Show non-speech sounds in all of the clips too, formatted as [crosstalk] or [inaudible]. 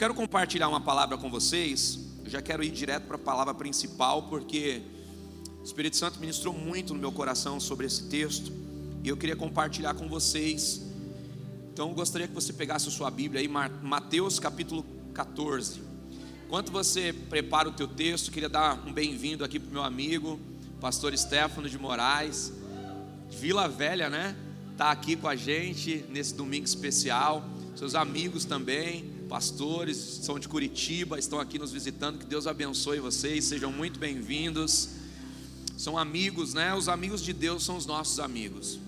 quero compartilhar uma palavra com vocês. Eu já quero ir direto para a palavra principal, porque o Espírito Santo ministrou muito no meu coração sobre esse texto. E eu queria compartilhar com vocês. Então gostaria que você pegasse a sua Bíblia aí, Mateus capítulo 14. Enquanto você prepara o teu texto, queria dar um bem-vindo aqui para o meu amigo, pastor Stefano de Moraes, Vila Velha, né? Está aqui com a gente nesse domingo especial. Seus amigos também, pastores, são de Curitiba, estão aqui nos visitando. Que Deus abençoe vocês, sejam muito bem-vindos. São amigos, né? Os amigos de Deus são os nossos amigos.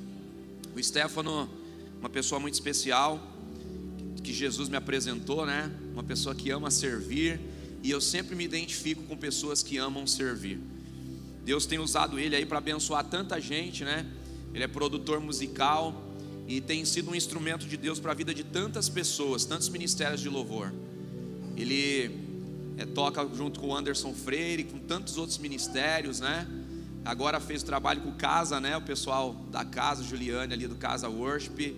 O Stefano, uma pessoa muito especial, que Jesus me apresentou, né? Uma pessoa que ama servir, e eu sempre me identifico com pessoas que amam servir. Deus tem usado ele aí para abençoar tanta gente, né? Ele é produtor musical, e tem sido um instrumento de Deus para a vida de tantas pessoas, tantos ministérios de louvor. Ele é, toca junto com o Anderson Freire, com tantos outros ministérios, né? Agora fez trabalho com Casa, né? O pessoal da Casa, Juliane ali do Casa Worship,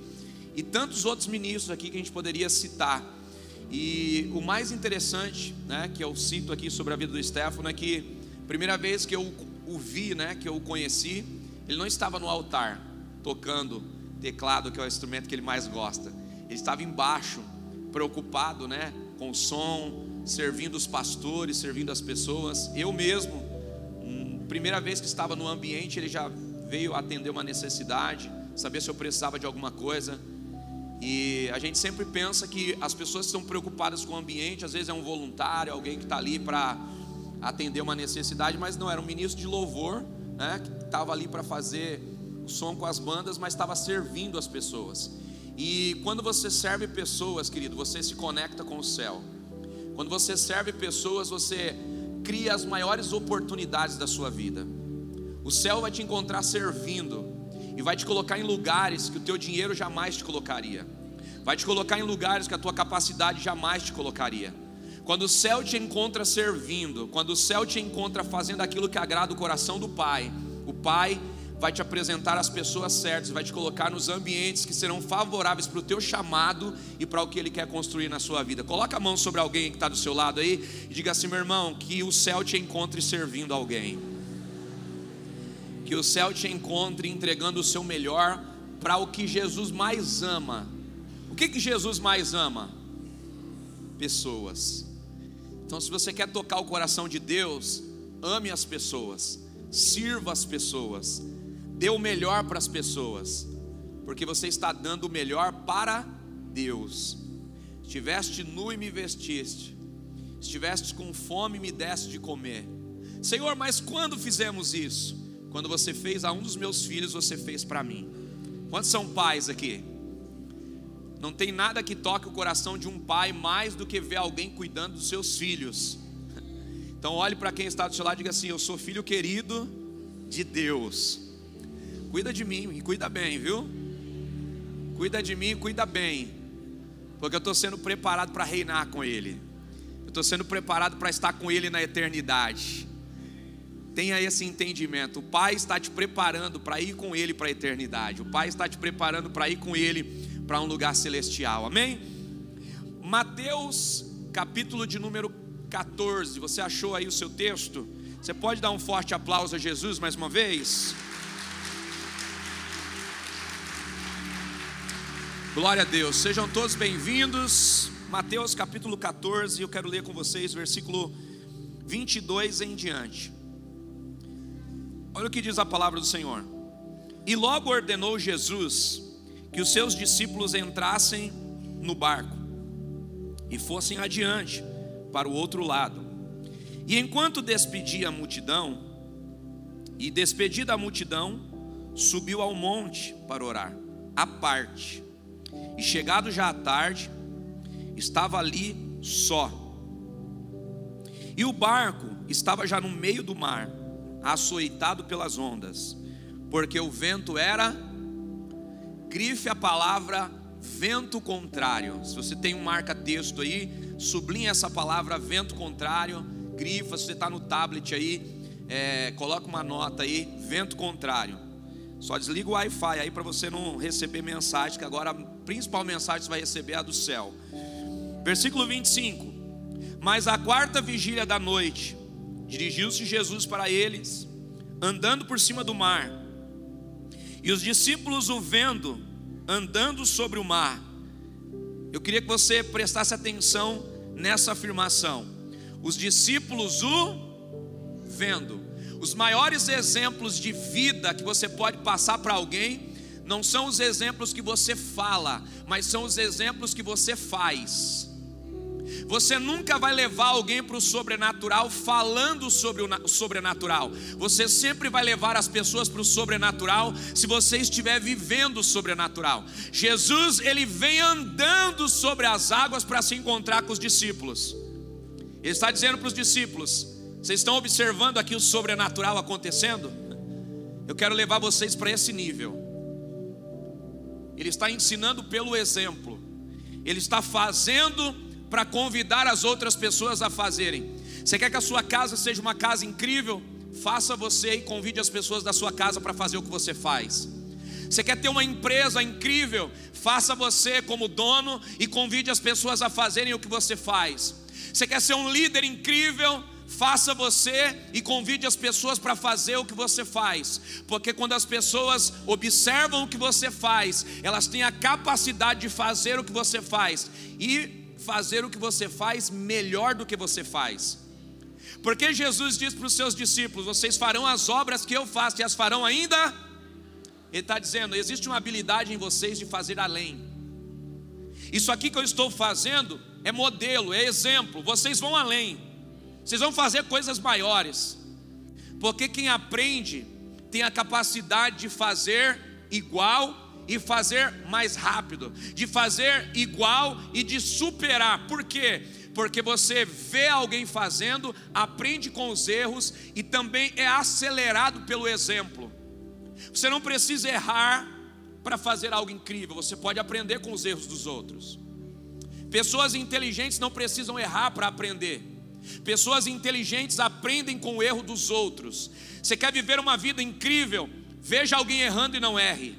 e tantos outros ministros aqui que a gente poderia citar. E o mais interessante, né, que eu cito aqui sobre a vida do Stefano é que primeira vez que eu o vi, né, que eu o conheci, ele não estava no altar tocando teclado, que é o instrumento que ele mais gosta. Ele estava embaixo, preocupado, né, com o som, servindo os pastores, servindo as pessoas. Eu mesmo, hum, primeira vez que estava no ambiente, ele já veio atender uma necessidade, saber se eu precisava de alguma coisa. E a gente sempre pensa que as pessoas estão preocupadas com o ambiente, às vezes é um voluntário, alguém que está ali para atender uma necessidade, mas não, era um ministro de louvor, né, que estava ali para fazer o som com as bandas, mas estava servindo as pessoas. E quando você serve pessoas, querido, você se conecta com o céu. Quando você serve pessoas, você cria as maiores oportunidades da sua vida. O céu vai te encontrar servindo e vai te colocar em lugares que o teu dinheiro jamais te colocaria. Vai te colocar em lugares que a tua capacidade jamais te colocaria. Quando o céu te encontra servindo, quando o céu te encontra fazendo aquilo que agrada o coração do Pai, o Pai vai te apresentar as pessoas certas, vai te colocar nos ambientes que serão favoráveis para o teu chamado e para o que Ele quer construir na sua vida. Coloca a mão sobre alguém que está do seu lado aí e diga assim, meu irmão, que o céu te encontre servindo alguém. Que o céu te encontre entregando o seu melhor para o que Jesus mais ama. O que, que Jesus mais ama? Pessoas. Então, se você quer tocar o coração de Deus, ame as pessoas, sirva as pessoas, Dê o melhor para as pessoas, porque você está dando o melhor para Deus. Estiveste nu e me vestiste, estiveste com fome e me deste de comer. Senhor, mas quando fizemos isso? Quando você fez a um dos meus filhos, você fez para mim. Quantos são pais aqui? Não tem nada que toque o coração de um pai mais do que ver alguém cuidando dos seus filhos. Então olhe para quem está do seu lado e diga assim: Eu sou filho querido de Deus cuida de mim e cuida bem, viu? Cuida de mim e cuida bem, porque eu estou sendo preparado para reinar com Ele, eu estou sendo preparado para estar com Ele na eternidade. Tenha esse entendimento. O Pai está te preparando para ir com Ele para a eternidade. O Pai está te preparando para ir com Ele para um lugar celestial. Amém? Mateus, capítulo de número 14. Você achou aí o seu texto? Você pode dar um forte aplauso a Jesus mais uma vez? Glória a Deus, sejam todos bem-vindos. Mateus capítulo 14, eu quero ler com vocês versículo 22 em diante. Olha o que diz a palavra do Senhor. E logo ordenou Jesus que os seus discípulos entrassem no barco e fossem adiante para o outro lado. E enquanto despedia a multidão, e despedida a multidão, subiu ao monte para orar, à parte. E chegado já à tarde, estava ali só. E o barco estava já no meio do mar, açoitado pelas ondas, porque o vento era, grife a palavra vento contrário. Se você tem um marca-texto aí, sublinha essa palavra vento contrário, grifa, se você está no tablet aí, é, coloca uma nota aí, vento contrário. Só desliga o Wi-Fi aí para você não receber mensagem, que agora principal mensagem que você vai receber é a do céu. Versículo 25. Mas a quarta vigília da noite, dirigiu-se Jesus para eles, andando por cima do mar. E os discípulos o vendo, andando sobre o mar. Eu queria que você prestasse atenção nessa afirmação. Os discípulos o vendo. Os maiores exemplos de vida que você pode passar para alguém não são os exemplos que você fala, mas são os exemplos que você faz. Você nunca vai levar alguém para o sobrenatural falando sobre o sobrenatural. Você sempre vai levar as pessoas para o sobrenatural se você estiver vivendo o sobrenatural. Jesus, ele vem andando sobre as águas para se encontrar com os discípulos. Ele está dizendo para os discípulos: Vocês estão observando aqui o sobrenatural acontecendo? Eu quero levar vocês para esse nível. Ele está ensinando pelo exemplo. Ele está fazendo para convidar as outras pessoas a fazerem. Você quer que a sua casa seja uma casa incrível? Faça você e convide as pessoas da sua casa para fazer o que você faz. Você quer ter uma empresa incrível? Faça você como dono e convide as pessoas a fazerem o que você faz. Você quer ser um líder incrível? Faça você e convide as pessoas para fazer o que você faz, porque quando as pessoas observam o que você faz, elas têm a capacidade de fazer o que você faz e fazer o que você faz melhor do que você faz. Porque Jesus diz para os seus discípulos: Vocês farão as obras que eu faço e as farão ainda. Ele está dizendo: existe uma habilidade em vocês de fazer além. Isso aqui que eu estou fazendo é modelo, é exemplo. Vocês vão além. Vocês vão fazer coisas maiores. Porque quem aprende tem a capacidade de fazer igual e fazer mais rápido, de fazer igual e de superar. Por quê? Porque você vê alguém fazendo, aprende com os erros e também é acelerado pelo exemplo. Você não precisa errar para fazer algo incrível, você pode aprender com os erros dos outros. Pessoas inteligentes não precisam errar para aprender. Pessoas inteligentes aprendem com o erro dos outros. Você quer viver uma vida incrível? Veja alguém errando e não erre.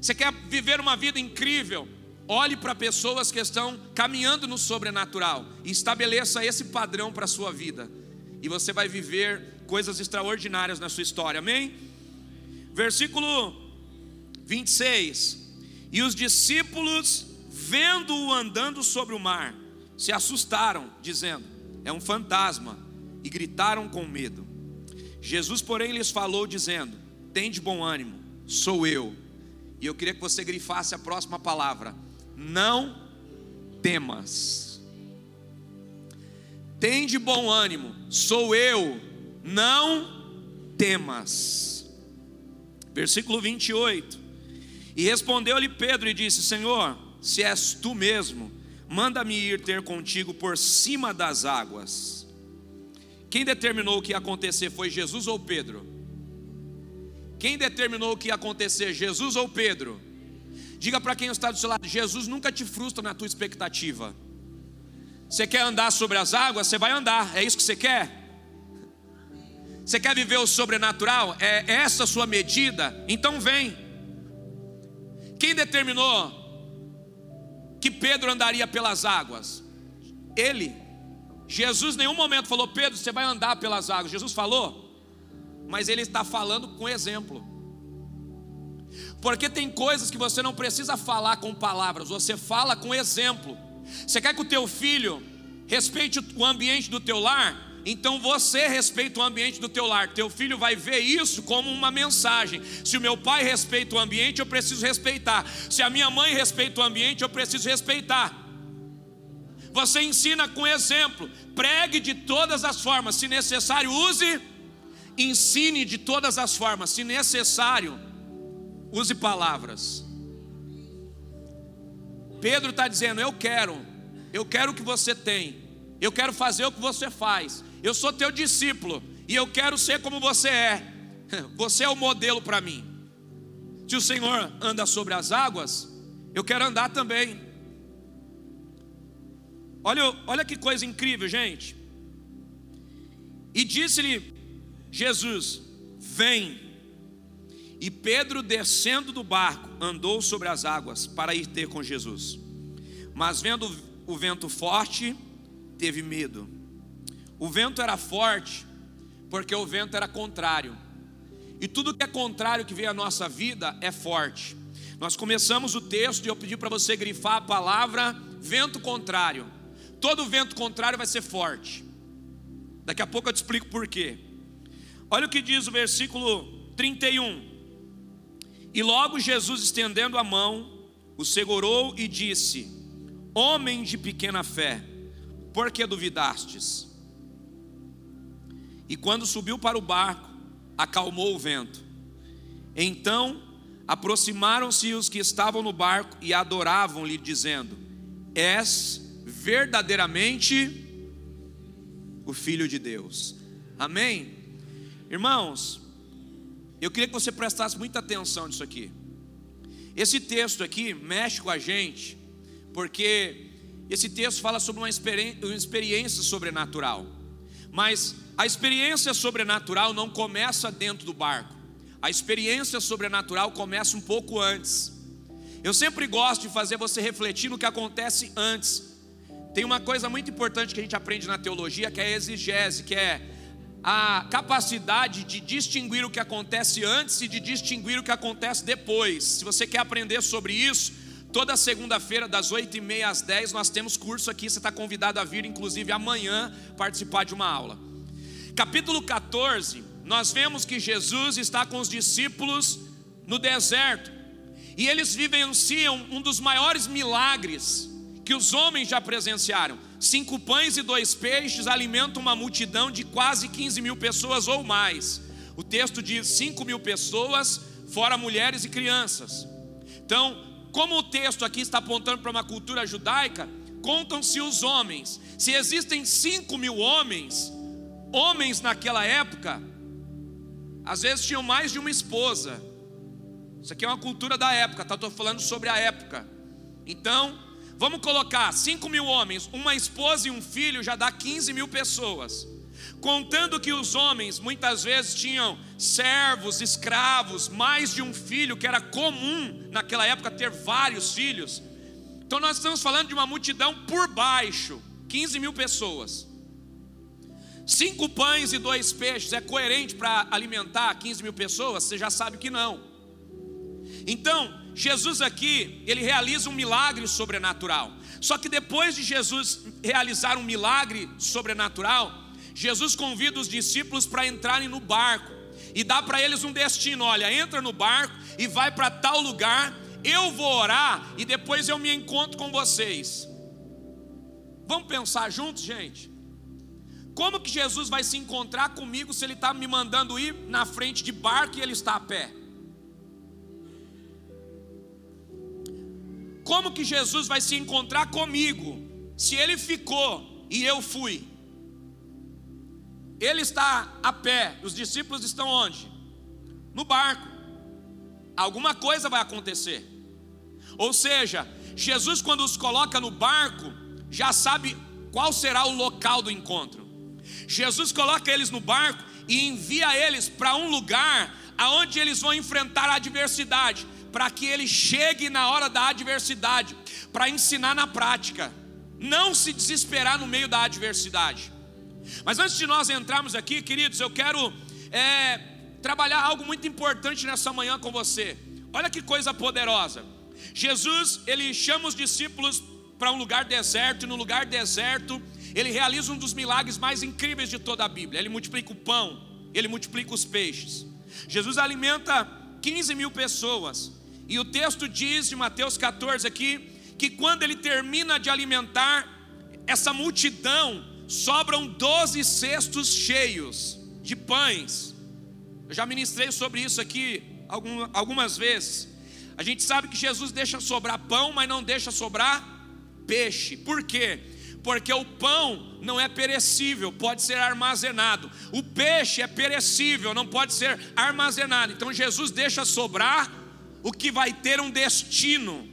Você quer viver uma vida incrível? Olhe para pessoas que estão caminhando no sobrenatural e estabeleça esse padrão para a sua vida. E você vai viver coisas extraordinárias na sua história. Amém? Versículo 26. E os discípulos, vendo-o andando sobre o mar, se assustaram, dizendo: É um fantasma, e gritaram com medo. Jesus, porém, lhes falou, dizendo: Tem de bom ânimo, sou eu. E eu queria que você grifasse a próxima palavra: Não temas. Tem de bom ânimo, sou eu, não temas. Versículo 28. E respondeu-lhe Pedro e disse: Senhor, se és tu mesmo, manda-me ir ter contigo por cima das águas. Quem determinou o que ia acontecer foi Jesus ou Pedro? Quem determinou o que ia acontecer, Jesus ou Pedro? Diga para quem está do seu lado: Jesus nunca te frustra na tua expectativa. Você quer andar sobre as águas? Você vai andar, é isso que você quer? Você quer viver o sobrenatural? É essa a sua medida? Então vem. Quem determinou que Pedro andaria pelas águas? Ele. Jesus em nenhum momento falou, Pedro, você vai andar pelas águas. Jesus falou, mas ele está falando com exemplo. Porque tem coisas que você não precisa falar com palavras, você fala com exemplo. Você quer que o teu filho respeite o ambiente do teu lar? Então você respeita o ambiente do teu lar. Teu filho vai ver isso como uma mensagem. Se o meu pai respeita o ambiente, eu preciso respeitar. Se a minha mãe respeita o ambiente, eu preciso respeitar. Você ensina com exemplo. Pregue de todas as formas. Se necessário, use. Ensine de todas as formas. Se necessário, use palavras. Pedro está dizendo: Eu quero, eu quero o que você tem, eu quero fazer o que você faz, eu sou teu discípulo e eu quero ser como você é. [laughs] Você é o modelo para mim. Se o Senhor anda sobre as águas, eu quero andar também. Olha, olha que coisa incrível, gente. E disse-lhe Jesus: Vem. E Pedro, descendo do barco, andou sobre as águas para ir ter com Jesus. Mas vendo o vento forte, teve medo. O vento era forte, porque o vento era contrário. E tudo que é contrário que vem à nossa vida é forte. Nós começamos o texto e eu pedi para você grifar a palavra vento contrário. Todo vento contrário vai ser forte. Daqui a pouco eu te explico por quê. Olha o que diz o versículo 31. E logo Jesus, estendendo a mão, o segurou e disse: Homem de pequena fé, por que duvidastes? E quando subiu para o barco, acalmou o vento. Então aproximaram-se os que estavam no barco e adoravam-lhe, dizendo: És verdadeiramente o Filho de Deus. Amém? Irmãos, eu queria que você prestasse muita atenção nisso aqui. Esse texto aqui mexe com a gente, porque esse texto fala sobre uma experiência sobrenatural. Mas a experiência sobrenatural não começa dentro do barco. A experiência sobrenatural começa um pouco antes. Eu sempre gosto de fazer você refletir no que acontece antes. Tem uma coisa muito importante que a gente aprende na teologia, que é a exigese, que é a capacidade de distinguir o que acontece antes e de distinguir o que acontece depois. Se você quer aprender sobre isso, toda segunda-feira, das 8 e meia às 10, nós temos curso aqui. Você está convidado a vir, inclusive amanhã, participar de uma aula. Capítulo 14, nós vemos que Jesus está com os discípulos no deserto e eles vivenciam um dos maiores milagres que os homens já presenciaram. Cinco pães e dois peixes alimentam uma multidão de quase 15 mil pessoas ou mais. O texto diz 5 mil pessoas, fora mulheres e crianças. Então, como o texto aqui está apontando para uma cultura judaica, contam-se os homens. Se existem 5 mil homens, homens naquela época, às vezes tinham mais de uma esposa. Isso aqui é uma cultura da época, tá? Estou falando sobre a época. Então, Vamos colocar 5 mil homens, uma esposa e um filho, já dá 15 mil pessoas. Contando que os homens muitas vezes tinham servos, escravos, mais de um filho, que era comum naquela época ter vários filhos. Então nós estamos falando de uma multidão por baixo, 15 mil pessoas. Cinco pães e dois peixes é coerente para alimentar 15 mil pessoas? Você já sabe que não. Então, Jesus aqui, ele realiza um milagre sobrenatural. Só que depois de Jesus realizar um milagre sobrenatural, Jesus convida os discípulos para entrarem no barco e dá para eles um destino: olha, entra no barco e vai para tal lugar, eu vou orar e depois eu me encontro com vocês. Vamos pensar juntos, gente? Como que Jesus vai se encontrar comigo se ele está me mandando ir na frente de barco e ele está a pé? Como que Jesus vai se encontrar comigo se ele ficou e eu fui? Ele está a pé, os discípulos estão onde? No barco. Alguma coisa vai acontecer. Ou seja, Jesus, quando os coloca no barco, já sabe qual será o local do encontro. Jesus coloca eles no barco e envia eles para um lugar aonde eles vão enfrentar a adversidade para que ele chegue na hora da adversidade, para ensinar na prática, não se desesperar no meio da adversidade. Mas antes de nós entrarmos aqui, queridos, eu quero é, trabalhar algo muito importante nessa manhã com você. Olha que coisa poderosa. Jesus, ele chama os discípulos para um lugar deserto, e no lugar deserto, ele realiza um dos milagres mais incríveis de toda a Bíblia. Ele multiplica o pão, ele multiplica os peixes. Jesus alimenta 15 mil pessoas. E o texto diz de Mateus 14 aqui que quando ele termina de alimentar essa multidão, sobram 12 cestos cheios de pães. Eu já ministrei sobre isso aqui algumas vezes. A gente sabe que Jesus deixa sobrar pão, mas não deixa sobrar peixe. Por quê? Porque o pão não é perecível, pode ser armazenado. O peixe é perecível, não pode ser armazenado. Então Jesus deixa sobrar o que vai ter um destino.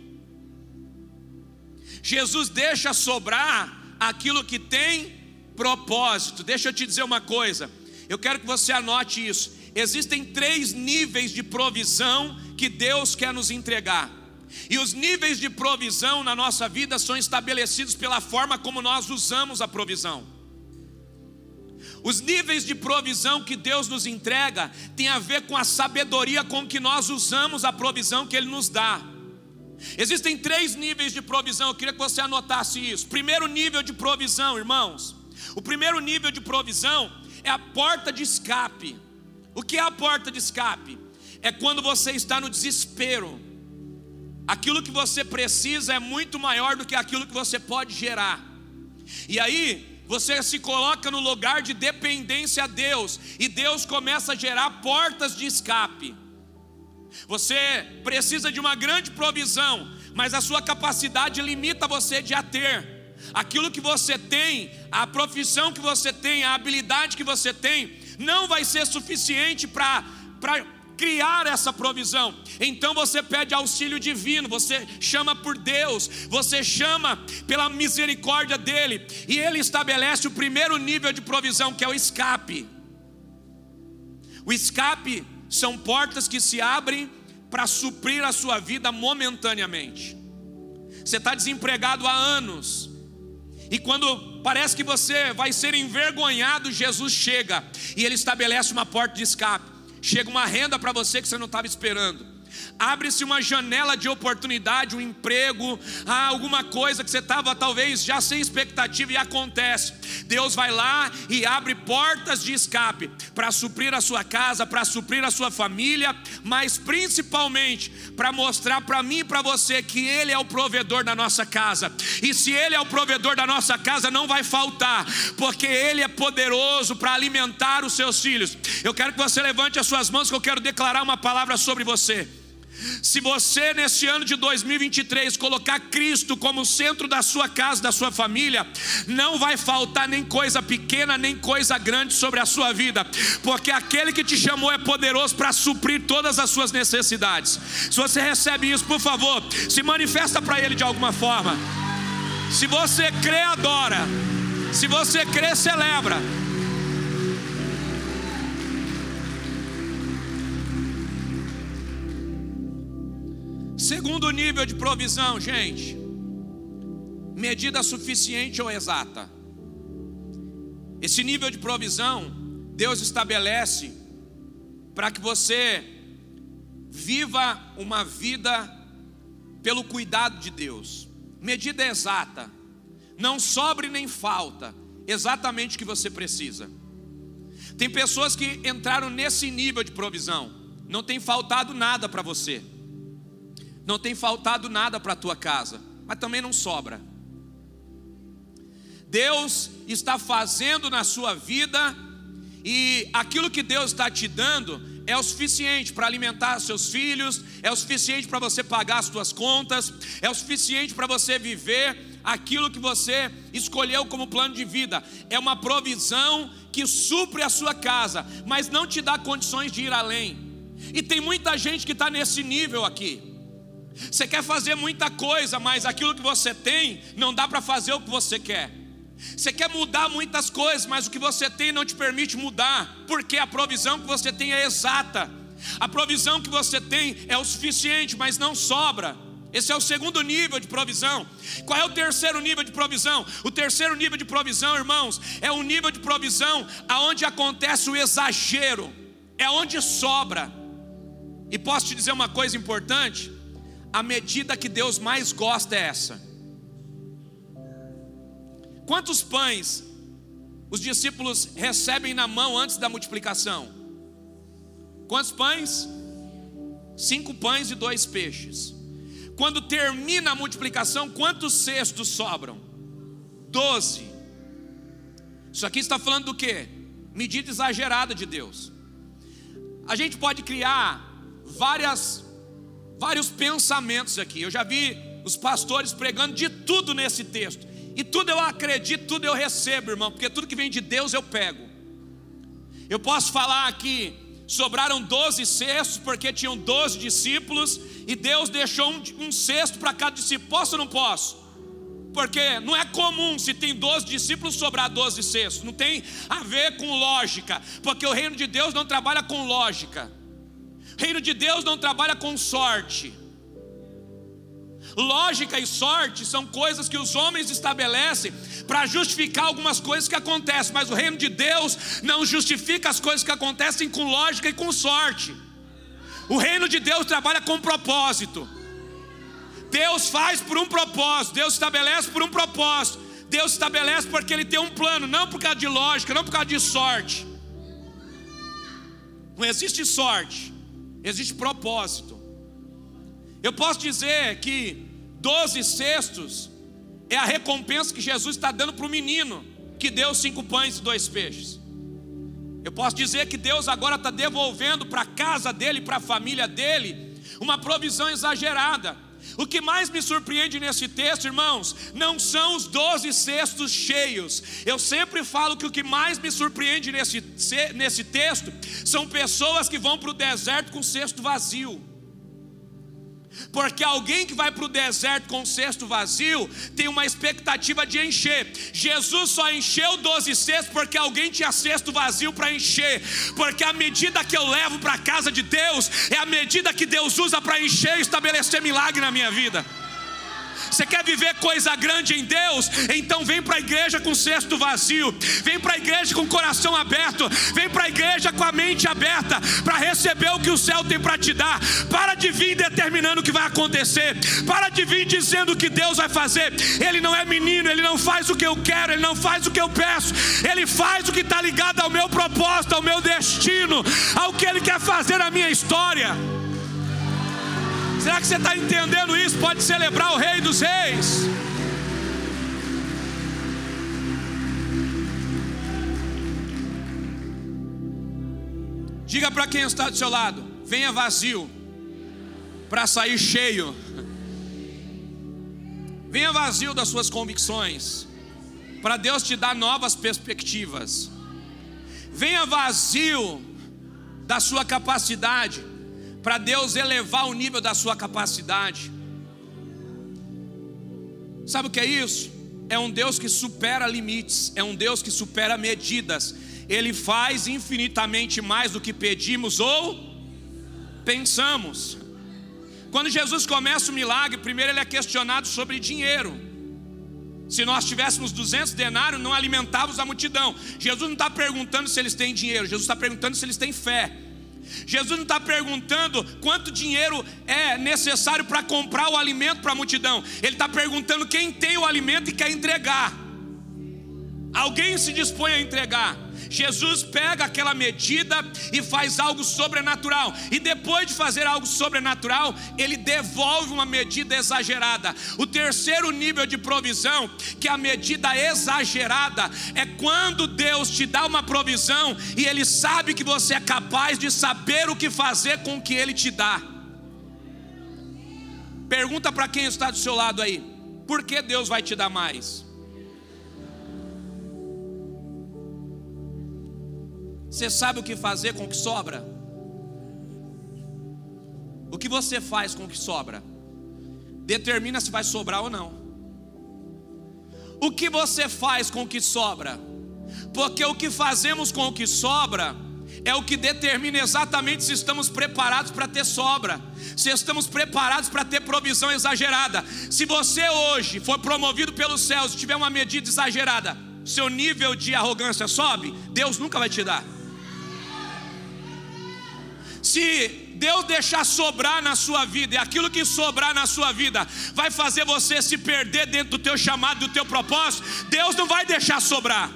Jesus deixa sobrar aquilo que tem propósito. Deixa eu te dizer uma coisa, eu quero que você anote isso. Existem três níveis de provisão que Deus quer nos entregar. E os níveis de provisão na nossa vida são estabelecidos pela forma como nós usamos a provisão. Os níveis de provisão que Deus nos entrega tem a ver com a sabedoria com que nós usamos a provisão que Ele nos dá. Existem três níveis de provisão, eu queria que você anotasse isso. Primeiro nível de provisão, irmãos. O primeiro nível de provisão é a porta de escape. O que é a porta de escape? É quando você está no desespero. Aquilo que você precisa é muito maior do que aquilo que você pode gerar. E aí, você se coloca no lugar de dependência a Deus, e Deus começa a gerar portas de escape. Você precisa de uma grande provisão, mas a sua capacidade limita você de a ter. Aquilo que você tem, a profissão que você tem, a habilidade que você tem, não vai ser suficiente para criar essa provisão. Então você pede auxílio divino, você chama por Deus, você chama pela misericórdia dele, e ele estabelece o primeiro nível de provisão, que é o escape. O escape são portas que se abrem para suprir a sua vida momentaneamente. Você está desempregado há anos, e quando parece que você vai ser envergonhado, Jesus chega e ele estabelece uma porta de escape. Chega uma renda para você que você não estava esperando. Abre-se uma janela de oportunidade, um emprego, ah, alguma coisa que você estava talvez já sem expectativa e acontece. Deus vai lá e abre portas de escape para suprir a sua casa, para suprir a sua família, mas principalmente para mostrar para mim e para você que Ele é o provedor da nossa casa. E se Ele é o provedor da nossa casa, não vai faltar, porque Ele é poderoso para alimentar os seus filhos. Eu quero que você levante as suas mãos, que eu quero declarar uma palavra sobre você. Se você nesse ano de 2023 colocar Cristo como centro da sua casa, da sua família, não vai faltar nem coisa pequena, nem coisa grande sobre a sua vida, porque aquele que te chamou é poderoso para suprir todas as suas necessidades. Se você recebe isso, por favor, se manifesta para ele de alguma forma. Se você crê, adora. Se você crê, celebra. Segundo nível de provisão, gente, medida suficiente ou exata. Esse nível de provisão, Deus estabelece para que você viva uma vida pelo cuidado de Deus. Medida exata, não sobre nem falta, exatamente o que você precisa. Tem pessoas que entraram nesse nível de provisão, não tem faltado nada para você não tem faltado nada para a tua casa, mas também não sobra. Deus está fazendo na sua vida e aquilo que Deus está te dando é o suficiente para alimentar seus filhos, é o suficiente para você pagar as suas contas, é o suficiente para você viver aquilo que você escolheu como plano de vida. É uma provisão que supre a sua casa, mas não te dá condições de ir além. E tem muita gente que está nesse nível aqui. Você quer fazer muita coisa, mas aquilo que você tem não dá para fazer o que você quer. Você quer mudar muitas coisas, mas o que você tem não te permite mudar, porque a provisão que você tem é exata. A provisão que você tem é o suficiente, mas não sobra. Esse é o segundo nível de provisão. Qual é o terceiro nível de provisão? O terceiro nível de provisão, irmãos, é o nível de provisão aonde acontece o exagero, é onde sobra. E posso te dizer uma coisa importante? A medida que Deus mais gosta é essa. Quantos pães os discípulos recebem na mão antes da multiplicação? Quantos pães? Cinco pães e dois peixes. Quando termina a multiplicação, quantos cestos sobram? Doze. Isso aqui está falando do que? Medida exagerada de Deus. A gente pode criar várias vários pensamentos aqui. Eu já vi os pastores pregando de tudo nesse texto. E tudo eu acredito, tudo eu recebo, irmão, porque tudo que vem de Deus eu pego. Eu posso falar aqui, sobraram 12 cestos, porque tinham 12 discípulos, e Deus deixou um, um cesto para cada discípulo. Posso ou não posso? Porque não é comum, se tem 12 discípulos, sobrar 12 cestos. Não tem a ver com lógica, porque o reino de Deus não trabalha com lógica. Reino de Deus não trabalha com sorte. Lógica e sorte são coisas que os homens estabelecem para justificar algumas coisas que acontecem, mas o reino de Deus não justifica as coisas que acontecem com lógica e com sorte. O reino de Deus trabalha com propósito. Deus faz por um propósito, Deus estabelece por um propósito. Deus estabelece porque Ele tem um plano, não por causa de lógica, não por causa de sorte. Não existe sorte, existe propósito. Eu posso dizer que 12 cestos é a recompensa que Jesus está dando para o menino que deu cinco pães e dois peixes. Eu posso dizer que Deus agora está devolvendo para a casa dele, para a família dele, uma provisão exagerada. O que mais me surpreende nesse texto, irmãos, não são os doze cestos cheios. Eu sempre falo que o que mais me surpreende nesse, nesse texto são pessoas que vão para o deserto com cesto vazio. Porque alguém que vai para o deserto com o cesto vazio tem uma expectativa de encher. Jesus só encheu 12 cestos porque alguém tinha cesto vazio para encher. Porque a medida que eu levo para a casa de Deus é a medida que Deus usa para encher e estabelecer milagre na minha vida. Você quer viver coisa grande em Deus? Então vem para a igreja com o cesto vazio, vem para a igreja com o coração aberto, vem para a igreja com a mente aberta para receber o que o céu tem para te dar. Para de vir determinando o que vai acontecer, para de vir dizendo o que Deus vai fazer. Ele não é menino, ele não faz o que eu quero, ele não faz o que eu peço, ele faz o que está ligado ao meu propósito, ao meu destino, ao que ele quer fazer na minha história. Será que você está entendendo isso? Pode celebrar o Rei dos Reis. Diga para quem está do seu lado: venha vazio, para sair cheio. Venha vazio das suas convicções, para Deus te dar novas perspectivas. Venha vazio da sua capacidade, para Deus elevar o nível da sua capacidade. Sabe o que é isso? É um Deus que supera limites, é um Deus que supera medidas. Ele faz infinitamente mais do que pedimos ou pensamos. Quando Jesus começa o milagre, primeiro ele é questionado sobre dinheiro. Se nós tivéssemos 200 denários, não alimentávamos a multidão. Jesus não está perguntando se eles têm dinheiro, Jesus está perguntando se eles têm fé. Jesus não está perguntando quanto dinheiro é necessário para comprar o alimento para a multidão. Ele está perguntando quem tem o alimento e quer entregar. Alguém se dispõe a entregar. Jesus pega aquela medida e faz algo sobrenatural. E depois de fazer algo sobrenatural, ele devolve uma medida exagerada. O terceiro nível de provisão, que é a medida exagerada, é quando Deus te dá uma provisão e ele sabe que você é capaz de saber o que fazer com o que ele te dá. Pergunta para quem está do seu lado aí: por que Deus vai te dar mais? Você sabe o que fazer com o que sobra? O que você faz com o que sobra? Determina se vai sobrar ou não. O que você faz com o que sobra? Porque o que fazemos com o que sobra é o que determina exatamente se estamos preparados para ter sobra, se estamos preparados para ter provisão exagerada. Se você hoje for promovido pelos céus e tiver uma medida exagerada, seu nível de arrogância sobe, Deus nunca vai te dar. Se Deus deixar sobrar na sua vida, e aquilo que sobrar na sua vida vai fazer você se perder dentro do teu chamado, do teu propósito, Deus não vai deixar sobrar.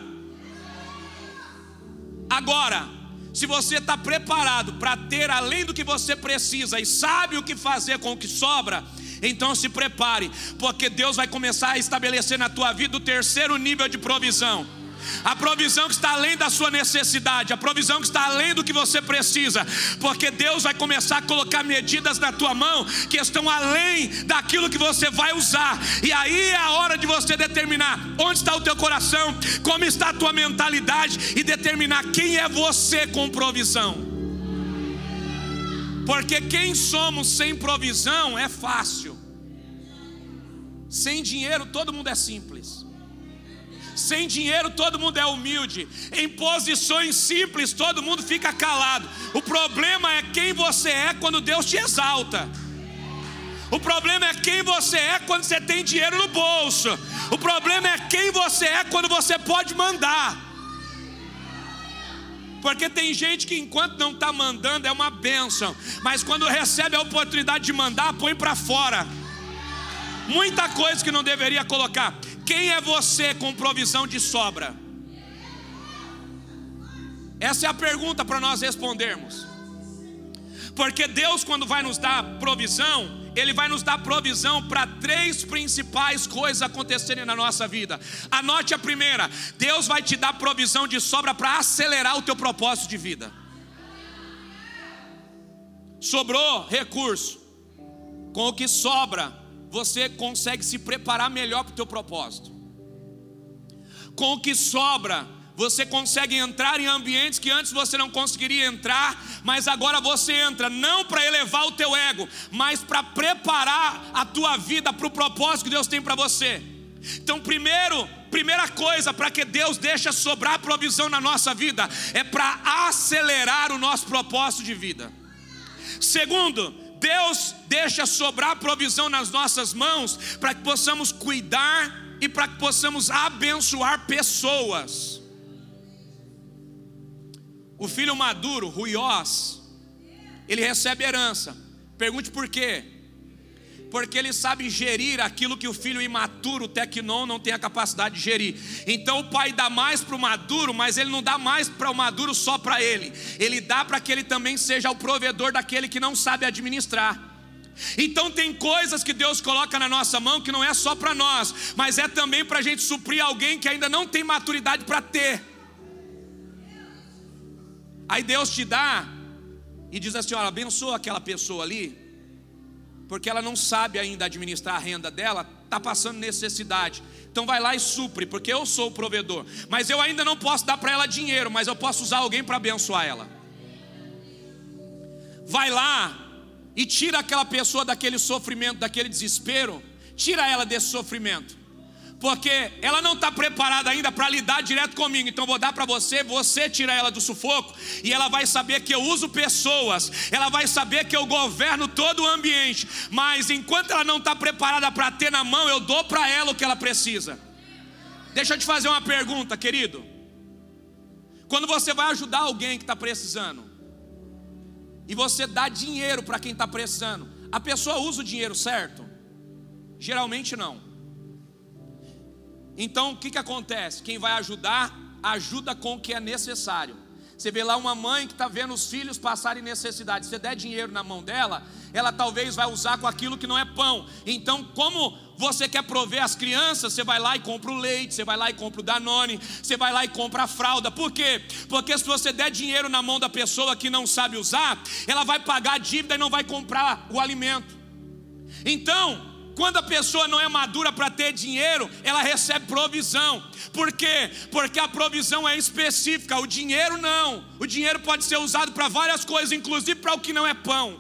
Agora, se você está preparado para ter além do que você precisa e sabe o que fazer com o que sobra, então se prepare, porque Deus vai começar a estabelecer na tua vida o terceiro nível de provisão a provisão que está além da sua necessidade, a provisão que está além do que você precisa, porque Deus vai começar a colocar medidas na tua mão que estão além daquilo que você vai usar, e aí é a hora de você determinar onde está o teu coração, como está a tua mentalidade e determinar quem é você com provisão. Porque quem somos sem provisão é fácil. Sem dinheiro todo mundo é simples. Sem dinheiro todo mundo é humilde. Em posições simples todo mundo fica calado. O problema é quem você é quando Deus te exalta. O problema é quem você é quando você tem dinheiro no bolso. O problema é quem você é quando você pode mandar. Porque tem gente que enquanto não está mandando é uma bênção, mas quando recebe a oportunidade de mandar, põe para fora. Muita coisa que não deveria colocar. Quem é você com provisão de sobra? Essa é a pergunta para nós respondermos. Porque Deus, quando vai nos dar provisão, Ele vai nos dar provisão para três principais coisas acontecerem na nossa vida. Anote a primeira: Deus vai te dar provisão de sobra para acelerar o teu propósito de vida. Sobrou recurso, com o que sobra, você consegue se preparar melhor para o teu propósito. Com o que sobra, você consegue entrar em ambientes que antes você não conseguiria entrar, mas agora você entra não para elevar o teu ego, mas para preparar a tua vida para o propósito que Deus tem para você. Então, primeiro, primeira coisa para que Deus deixe sobrar provisão na nossa vida é para acelerar o nosso propósito de vida. Segundo, Deus deixa sobrar provisão nas nossas mãos para que possamos cuidar e para que possamos abençoar pessoas. O filho maduro, Ruiós, ele recebe herança. Pergunte por quê? Porque ele sabe gerir aquilo que o filho imaturo, Tecnon, não tem a capacidade de gerir. Então o pai dá mais para o maduro, mas ele não dá mais para o maduro só para ele. Ele dá para que ele também seja o provedor daquele que não sabe administrar. Então tem coisas que Deus coloca na nossa mão que não é só para nós, mas é também para a gente suprir alguém que ainda não tem maturidade para ter. Aí Deus te dá e diz assim: olha, abençoa aquela pessoa ali, porque ela não sabe ainda administrar a renda dela, está passando necessidade. Então vai lá e supre, porque eu sou o provedor. Mas eu ainda não posso dar para ela dinheiro, mas eu posso usar alguém para abençoar ela. Vai lá e tira aquela pessoa daquele sofrimento, daquele desespero, tira ela desse sofrimento porque ela não está preparada ainda para lidar direto comigo. Então vou dar para você, você tira ela do sufoco e ela vai saber que eu uso pessoas, ela vai saber que eu governo todo o ambiente. Mas enquanto ela não está preparada para ter na mão, eu dou para ela o que ela precisa. Deixa eu te fazer uma pergunta, querido. Quando você vai ajudar alguém que está precisando, e você dá dinheiro para quem está precisando, a pessoa usa o dinheiro certo? Geralmente não. Então o que, que acontece? Quem vai ajudar, ajuda com o que é necessário. Você vê lá uma mãe que está vendo os filhos passarem necessidade. Se você der dinheiro na mão dela, ela talvez vai usar com aquilo que não é pão. Então, como você quer prover as crianças, você vai lá e compra o leite, você vai lá e compra o Danone, você vai lá e compra a fralda. Por quê? Porque se você der dinheiro na mão da pessoa que não sabe usar, ela vai pagar a dívida e não vai comprar o alimento. Então, quando a pessoa não é madura para ter dinheiro, ela recebe provisão. Por quê? Porque a provisão é específica, o dinheiro não. O dinheiro pode ser usado para várias coisas, inclusive para o que não é pão.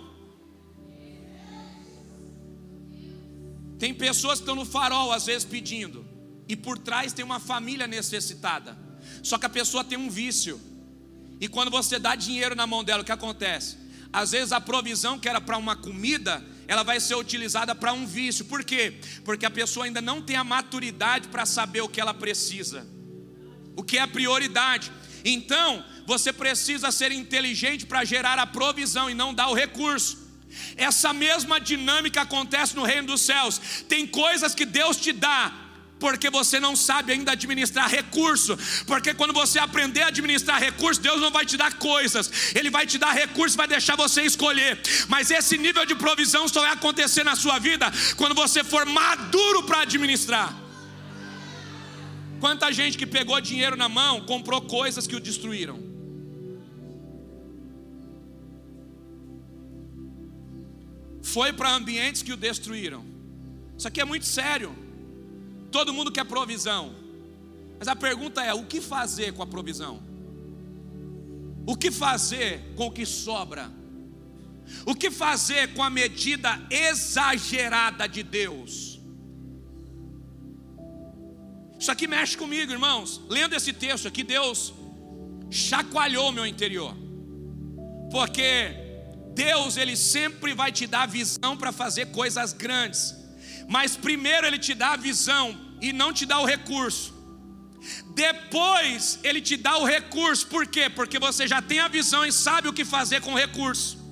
Tem pessoas que estão no farol às vezes pedindo, e por trás tem uma família necessitada. Só que a pessoa tem um vício. E quando você dá dinheiro na mão dela, o que acontece? Às vezes a provisão que era para uma comida, ela vai ser utilizada para um vício. Por quê? Porque a pessoa ainda não tem a maturidade para saber o que ela precisa, o que é prioridade. Então, você precisa ser inteligente para gerar a provisão e não dar o recurso. Essa mesma dinâmica acontece no reino dos céus. Tem coisas que Deus te dá porque você não sabe ainda administrar recurso. Porque quando você aprender a administrar recurso, Deus não vai te dar coisas, Ele vai te dar recurso, vai deixar você escolher. Mas esse nível de provisão só vai acontecer na sua vida quando você for maduro para administrar. Quanta gente que pegou dinheiro na mão, comprou coisas que o destruíram. Foi para ambientes que o destruíram. Isso aqui é muito sério. Todo mundo quer provisão. Mas a pergunta é: o que fazer com a provisão? O que fazer com o que sobra? O que fazer com a medida exagerada de Deus? Isso aqui mexe comigo, irmãos. Lendo esse texto aqui, Deus chacoalhou meu interior. Porque Deus, ele sempre vai te dar visão para fazer coisas grandes. Mas primeiro ele te dá a visão e não te dá o recurso. Depois ele te dá o recurso. Por quê? Porque você já tem a visão e sabe o que fazer com o recurso.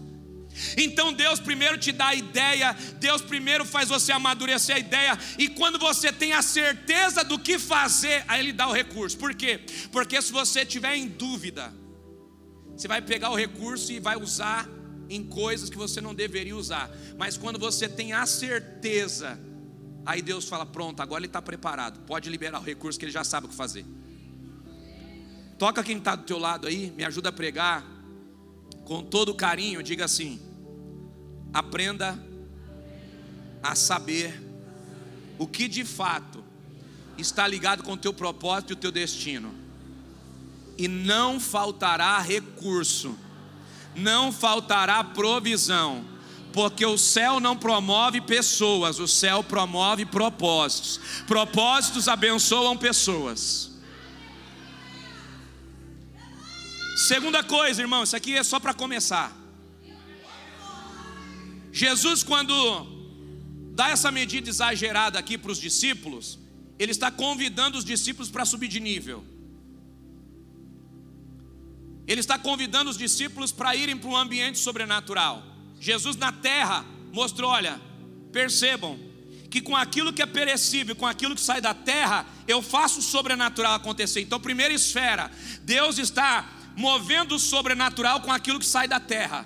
Então Deus primeiro te dá a ideia, Deus primeiro faz você amadurecer a ideia, e quando você tem a certeza do que fazer, aí Ele dá o recurso. Por quê? Porque se você tiver em dúvida, você vai pegar o recurso e vai usar em coisas que você não deveria usar. Mas quando você tem a certeza, aí Deus fala: pronto, agora Ele está preparado, pode liberar o recurso que Ele já sabe o que fazer. Toca quem está do teu lado aí, me ajuda a pregar com todo carinho, diga assim: aprenda a saber o que de fato está ligado com o teu propósito e o teu destino. E não faltará recurso, não faltará provisão, porque o céu não promove pessoas, o céu promove propósitos. Propósitos abençoam pessoas. Segunda coisa, irmão, isso aqui é só para começar. Jesus, quando dá essa medida exagerada aqui para os discípulos, ele está convidando os discípulos para subir de nível. Ele está convidando os discípulos para irem para um ambiente sobrenatural. Jesus na terra mostrou: olha, percebam que com aquilo que é perecível, com aquilo que sai da terra, eu faço o sobrenatural acontecer. Então, primeira esfera, Deus está movendo o sobrenatural com aquilo que sai da terra.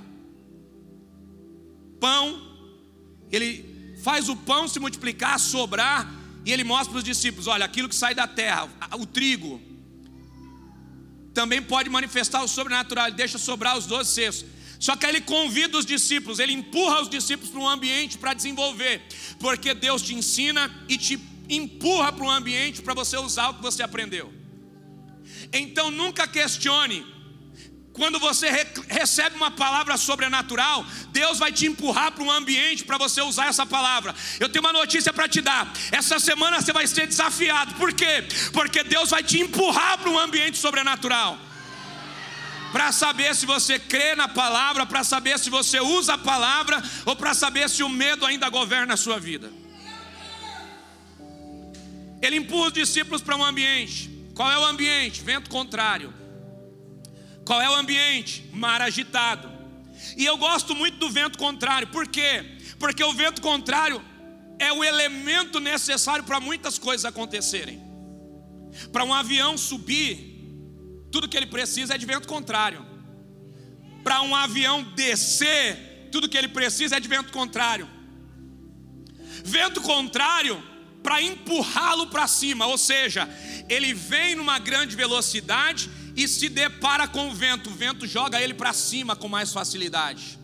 Pão, ele faz o pão se multiplicar, sobrar, e ele mostra para os discípulos: olha, aquilo que sai da terra, o trigo, também pode manifestar o sobrenatural, ele deixa sobrar os doze cestos. Só que ele convida os discípulos, ele empurra os discípulos para um ambiente para desenvolver, porque Deus te ensina e te empurra para um ambiente para você usar o que você aprendeu. Então nunca questione quando você re recebe uma palavra sobrenatural, Deus vai te empurrar para um ambiente para você usar essa palavra. Eu tenho uma notícia para te dar. Essa semana você vai ser desafiado. Por quê? Porque Deus vai te empurrar para um ambiente sobrenatural. Para saber se você crê na palavra, para saber se você usa a palavra, ou para saber se o medo ainda governa a sua vida. Ele empurra os discípulos para um ambiente. Qual é o ambiente? Vento contrário. Qual é o ambiente? Mar agitado. E eu gosto muito do vento contrário, por quê? Porque o vento contrário é o elemento necessário para muitas coisas acontecerem. Para um avião subir, tudo que ele precisa é de vento contrário. Para um avião descer, tudo que ele precisa é de vento contrário. Vento contrário para empurrá-lo para cima, ou seja, ele vem numa grande velocidade e se depara com o vento, o vento joga ele para cima com mais facilidade.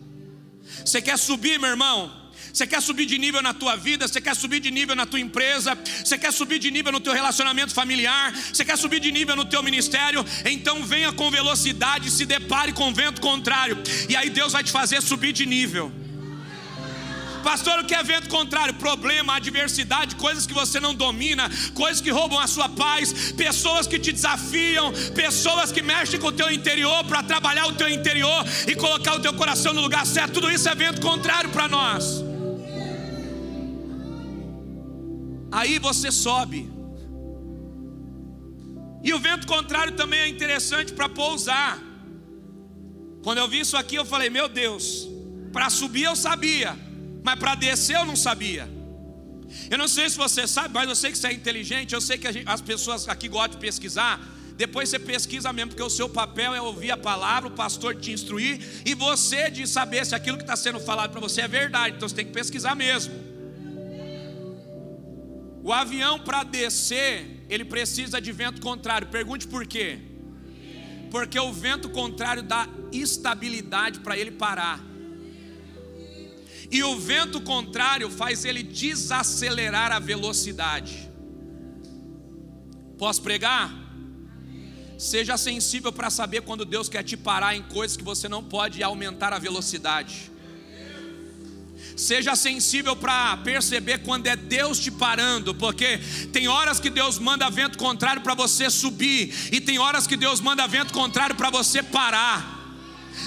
Você quer subir, meu irmão? Você quer subir de nível na tua vida, você quer subir de nível na tua empresa, você quer subir de nível no teu relacionamento familiar, você quer subir de nível no teu ministério, então venha com velocidade, se depare com o vento contrário, e aí Deus vai te fazer subir de nível. Pastor, o que é vento contrário? Problema, adversidade, coisas que você não domina, coisas que roubam a sua paz, pessoas que te desafiam, pessoas que mexem com o teu interior para trabalhar o teu interior e colocar o teu coração no lugar certo. Tudo isso é vento contrário para nós. Aí você sobe. E o vento contrário também é interessante para pousar. Quando eu vi isso aqui, eu falei: Meu Deus, para subir eu sabia, mas para descer eu não sabia. Eu não sei se você sabe, mas eu sei que você é inteligente. Eu sei que gente, as pessoas aqui gostam de pesquisar. Depois você pesquisa mesmo, porque o seu papel é ouvir a palavra, o pastor te instruir e você de saber se aquilo que está sendo falado para você é verdade. Então você tem que pesquisar mesmo. O avião para descer, ele precisa de vento contrário. Pergunte por quê? Porque o vento contrário dá estabilidade para ele parar. E o vento contrário faz ele desacelerar a velocidade. Posso pregar? Seja sensível para saber quando Deus quer te parar em coisas que você não pode aumentar a velocidade. Seja sensível para perceber quando é Deus te parando, porque tem horas que Deus manda vento contrário para você subir, e tem horas que Deus manda vento contrário para você parar.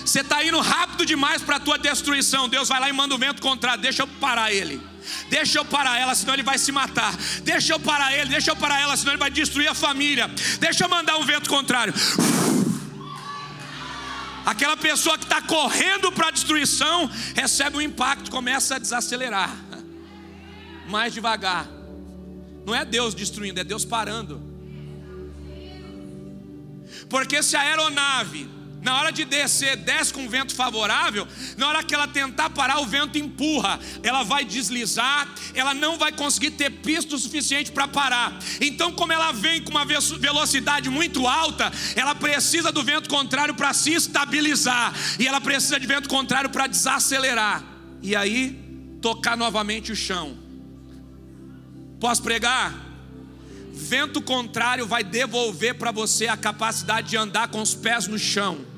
Você está indo rápido demais para a tua destruição. Deus vai lá e manda o vento contrário. Deixa eu parar ele. Deixa eu parar ela, senão ele vai se matar. Deixa eu parar ele, deixa eu parar ela, senão ele vai destruir a família. Deixa eu mandar um vento contrário. Aquela pessoa que está correndo para a destruição recebe um impacto, começa a desacelerar mais devagar. Não é Deus destruindo, é Deus parando. Porque se a aeronave, na hora de descer, desce com vento favorável, na hora que ela tentar parar, o vento empurra, ela vai deslizar, ela não vai conseguir ter pista o suficiente para parar. Então, como ela vem com uma velocidade muito alta, ela precisa do vento contrário para se estabilizar, e ela precisa de vento contrário para desacelerar, e aí tocar novamente o chão. Posso pregar? Vento contrário vai devolver para você a capacidade de andar com os pés no chão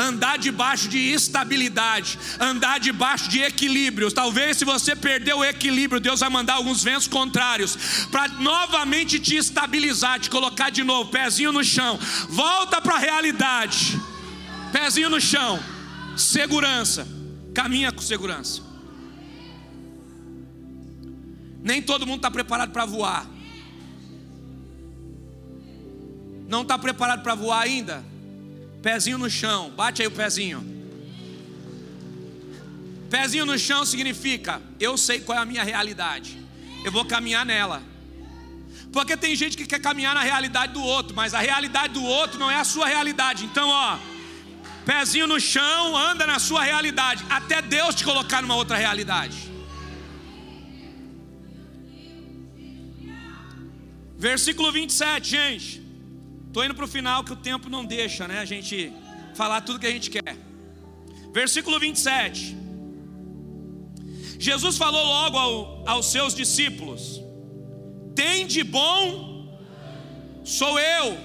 andar debaixo de estabilidade, andar debaixo de equilíbrios. Talvez se você perder o equilíbrio, Deus vai mandar alguns ventos contrários para novamente te estabilizar, te colocar de novo, pezinho no chão. Volta para a realidade. Pezinho no chão. Segurança. Caminha com segurança. Nem todo mundo está preparado para voar. Não está preparado para voar ainda? Pezinho no chão, bate aí o pezinho. Pezinho no chão significa: eu sei qual é a minha realidade, eu vou caminhar nela. Porque tem gente que quer caminhar na realidade do outro, mas a realidade do outro não é a sua realidade. Então, ó, pezinho no chão, anda na sua realidade, até Deus te colocar numa outra realidade. Versículo 27, gente. Estou indo para o final que o tempo não deixa, né? A gente falar tudo que a gente quer. Versículo 27. Jesus falou logo ao, aos seus discípulos: Tem de bom, sou eu.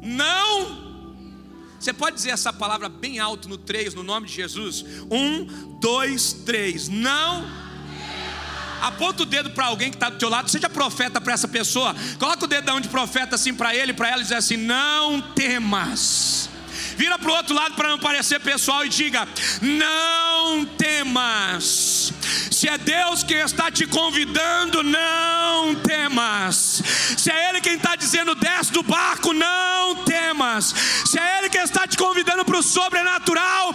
Não. Você pode dizer essa palavra bem alto no 3, no nome de Jesus? Um, dois, três. Não aponta o dedo para alguém que está do teu lado, seja profeta para essa pessoa, coloca o dedão de profeta assim para ele, para ela e diz assim: Não temas. Vira para o outro lado para não parecer pessoal e diga: Não temas. Se é Deus quem está te convidando, não temas. Se é Ele quem está dizendo desce do barco, não temas. Se é Ele quem está te convidando para o sobrenatural,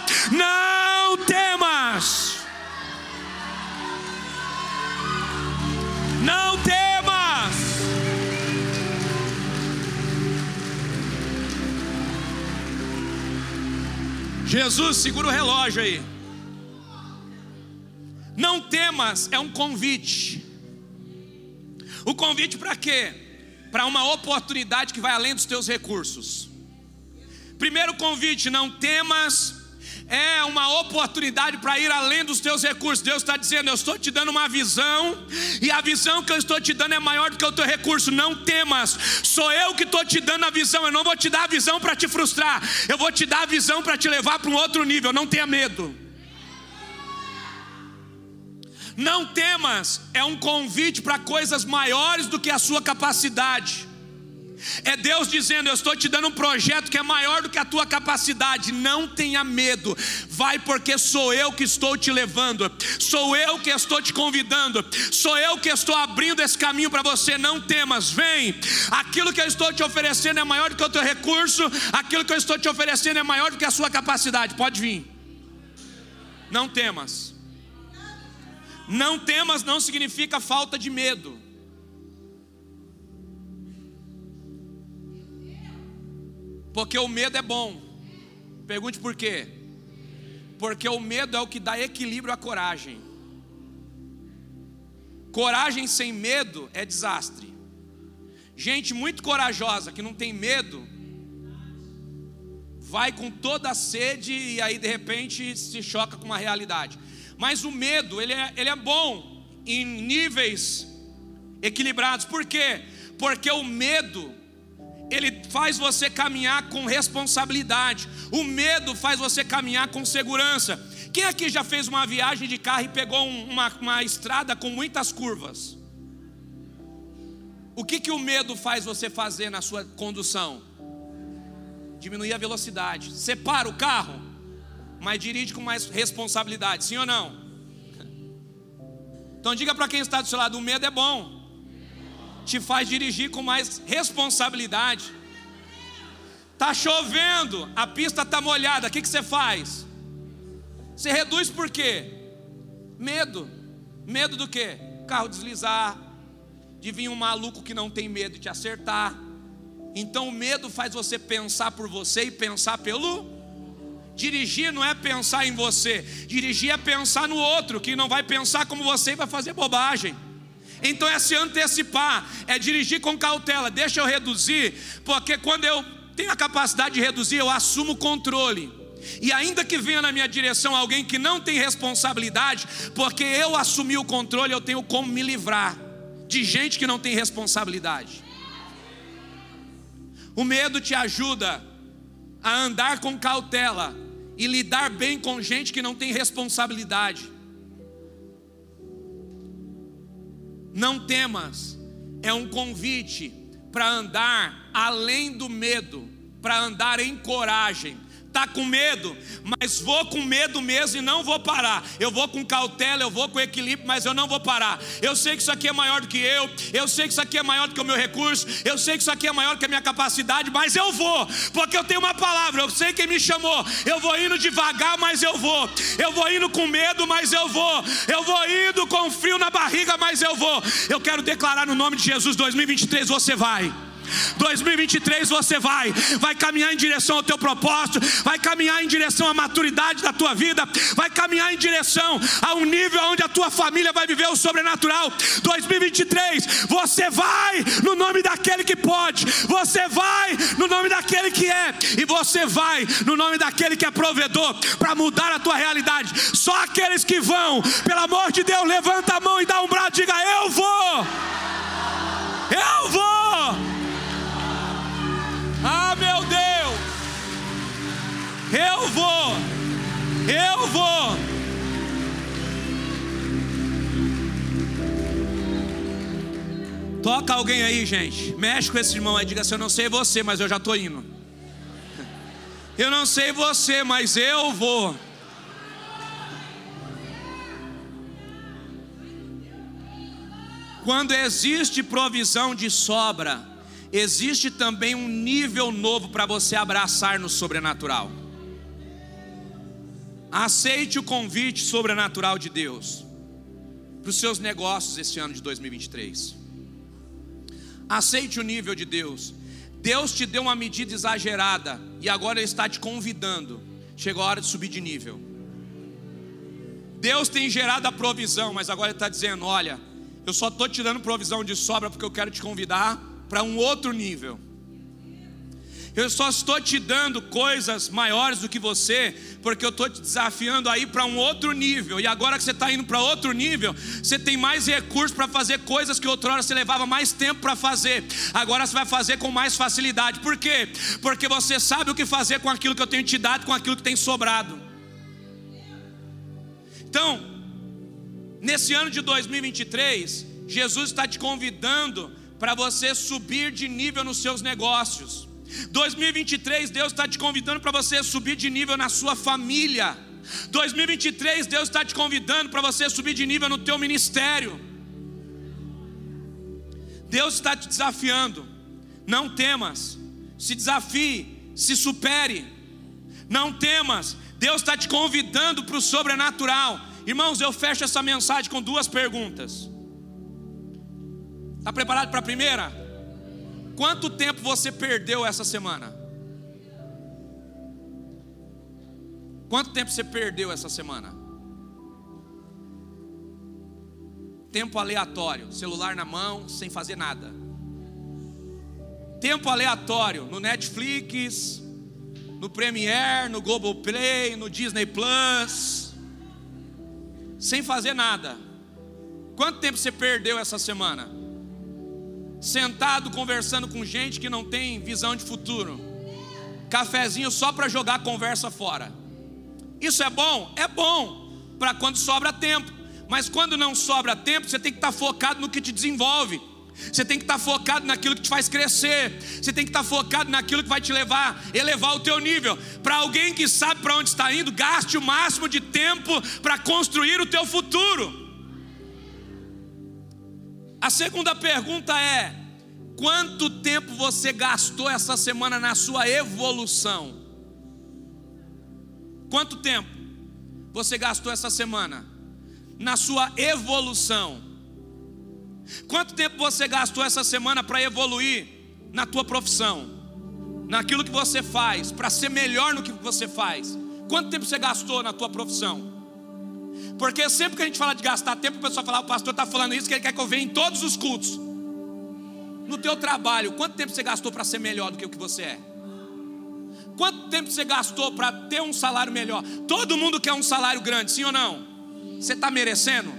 Jesus, segura o relógio aí. Não temas é um convite. O convite para quê? Para uma oportunidade que vai além dos teus recursos. Primeiro convite: não temas é uma oportunidade para ir além dos teus recursos. Deus está dizendo: Eu estou te dando uma visão, e a visão que eu estou te dando é maior do que o teu recurso. Não temas, sou eu que estou te dando a visão. Eu não vou te dar a visão para te frustrar, eu vou te dar a visão para te levar para um outro nível. Não tenha medo. Não temas, é um convite para coisas maiores do que a sua capacidade. É Deus dizendo: Eu estou te dando um projeto que é maior do que a tua capacidade. Não tenha medo. Vai, porque sou eu que estou te levando. Sou eu que estou te convidando. Sou eu que estou abrindo esse caminho para você. Não temas. Vem. Aquilo que eu estou te oferecendo é maior do que o teu recurso. Aquilo que eu estou te oferecendo é maior do que a sua capacidade. Pode vir. Não temas. Não temas não significa falta de medo. Porque o medo é bom. Pergunte por quê? Porque o medo é o que dá equilíbrio à coragem. Coragem sem medo é desastre. Gente muito corajosa que não tem medo, vai com toda a sede e aí de repente se choca com uma realidade. Mas o medo, ele é, ele é bom em níveis equilibrados. Por quê? Porque o medo ele faz você caminhar com responsabilidade. O medo faz você caminhar com segurança. Quem aqui já fez uma viagem de carro e pegou uma, uma estrada com muitas curvas? O que, que o medo faz você fazer na sua condução? diminuir a velocidade. Separa o carro, mas dirige com mais responsabilidade, sim ou não? Então diga para quem está do seu lado: o medo é bom, te faz dirigir com mais responsabilidade. Tá chovendo, a pista está molhada, o que, que você faz? Você reduz por quê? Medo. Medo do quê? Carro deslizar, de vir um maluco que não tem medo de te acertar. Então o medo faz você pensar por você e pensar pelo Dirigir não é pensar em você, dirigir é pensar no outro, que não vai pensar como você e vai fazer bobagem. Então é se antecipar, é dirigir com cautela. Deixa eu reduzir, porque quando eu tenho a capacidade de reduzir, eu assumo o controle. E ainda que venha na minha direção alguém que não tem responsabilidade, porque eu assumi o controle, eu tenho como me livrar de gente que não tem responsabilidade. O medo te ajuda a andar com cautela e lidar bem com gente que não tem responsabilidade. Não temas, é um convite para andar além do medo, para andar em coragem, está com medo, mas vou com medo mesmo e não vou parar. Eu vou com cautela, eu vou com equilíbrio, mas eu não vou parar. Eu sei que isso aqui é maior do que eu, eu sei que isso aqui é maior do que o meu recurso, eu sei que isso aqui é maior do que a minha capacidade, mas eu vou, porque eu tenho uma palavra, eu sei quem me chamou. Eu vou indo devagar, mas eu vou. Eu vou indo com medo, mas eu vou. Eu vou indo com frio na barriga, mas eu vou. Eu quero declarar no nome de Jesus 2023 você vai. 2023 você vai, vai caminhar em direção ao teu propósito, vai caminhar em direção à maturidade da tua vida, vai caminhar em direção a um nível onde a tua família vai viver o sobrenatural. 2023 você vai no nome daquele que pode, você vai no nome daquele que é, e você vai no nome daquele que é provedor para mudar a tua realidade. Só aqueles que vão, pelo amor de Deus, levanta a mão e dá um braço, diga: Eu vou, eu vou. Ah, meu Deus! Eu vou! Eu vou! Toca alguém aí, gente. Mexe com esse irmão aí, diga assim: Eu não sei você, mas eu já estou indo. [laughs] Eu não sei você, mas eu vou. Quando existe provisão de sobra, existe também um nível novo para você abraçar no sobrenatural. Aceite o convite sobrenatural de Deus para os seus negócios esse ano de 2023. Aceite o nível de Deus. Deus te deu uma medida exagerada e agora Ele está te convidando. Chegou a hora de subir de nível. Deus tem gerado a provisão, mas agora Ele está dizendo: Olha, eu só estou te dando provisão de sobra porque eu quero te convidar para um outro nível. Eu só estou te dando coisas maiores do que você, porque eu estou te desafiando a ir para um outro nível. E agora que você está indo para outro nível, você tem mais recursos para fazer coisas que outrora você levava mais tempo para fazer. Agora você vai fazer com mais facilidade. Por quê? Porque você sabe o que fazer com aquilo que eu tenho te dado, com aquilo que tem sobrado. Então, nesse ano de 2023, Jesus está te convidando para você subir de nível nos seus negócios. 2023, Deus está te convidando para você subir de nível na sua família. 2023, Deus está te convidando para você subir de nível no teu ministério. Deus está te desafiando. Não temas, se desafie, se supere. Não temas, Deus está te convidando para o sobrenatural. Irmãos, eu fecho essa mensagem com duas perguntas. Está preparado para a primeira? Quanto tempo você perdeu essa semana? Quanto tempo você perdeu essa semana? Tempo aleatório, celular na mão, sem fazer nada. Tempo aleatório no Netflix, no Premiere, no Globoplay, no Disney Plus, sem fazer nada. Quanto tempo você perdeu essa semana? Sentado conversando com gente que não tem visão de futuro. Cafezinho só para jogar a conversa fora. Isso é bom? É bom para quando sobra tempo. Mas quando não sobra tempo, você tem que estar tá focado no que te desenvolve. Você tem que estar focado naquilo que te faz crescer. Você tem que estar focado naquilo que vai te levar, elevar o teu nível. Para alguém que sabe para onde está indo, gaste o máximo de tempo para construir o teu futuro. A segunda pergunta é: quanto tempo você gastou essa semana na sua evolução? Quanto tempo você gastou essa semana na sua evolução? Quanto tempo você gastou essa semana para evoluir na tua profissão? Naquilo que você faz, para ser melhor no que você faz? Quanto tempo você gastou na tua profissão? Porque sempre que a gente fala de gastar tempo, o pessoal fala, o pastor está falando isso, que ele quer que eu venha em todos os cultos. No teu trabalho, quanto tempo você gastou para ser melhor do que o que você é? Quanto tempo você gastou para ter um salário melhor? Todo mundo quer um salário grande, sim ou não? Você está merecendo?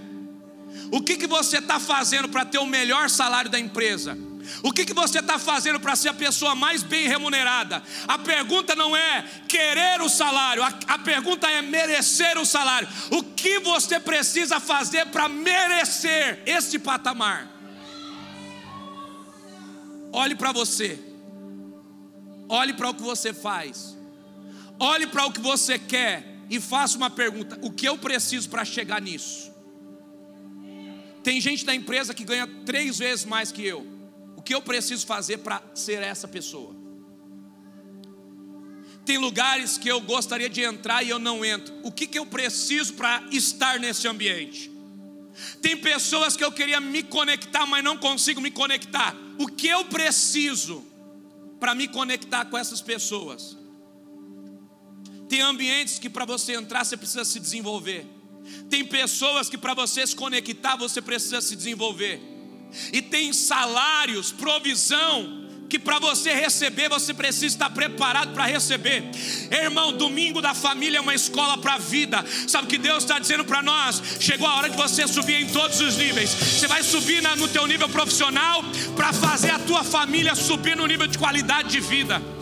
O que, que você está fazendo para ter o melhor salário da empresa? O que, que você está fazendo para ser a pessoa mais bem remunerada? A pergunta não é querer o salário, a, a pergunta é merecer o salário. O que você precisa fazer para merecer este patamar? Olhe para você, olhe para o que você faz, olhe para o que você quer e faça uma pergunta: o que eu preciso para chegar nisso? Tem gente da empresa que ganha três vezes mais que eu que eu preciso fazer para ser essa pessoa? Tem lugares que eu gostaria de entrar e eu não entro. O que, que eu preciso para estar nesse ambiente? Tem pessoas que eu queria me conectar, mas não consigo me conectar. O que eu preciso para me conectar com essas pessoas? Tem ambientes que para você entrar você precisa se desenvolver. Tem pessoas que para você se conectar você precisa se desenvolver e tem salários, provisão, que para você receber você precisa estar preparado para receber. Irmão, domingo da família é uma escola para a vida. Sabe o que Deus está dizendo para nós? Chegou a hora de você subir em todos os níveis. Você vai subir no teu nível profissional para fazer a tua família subir no nível de qualidade de vida.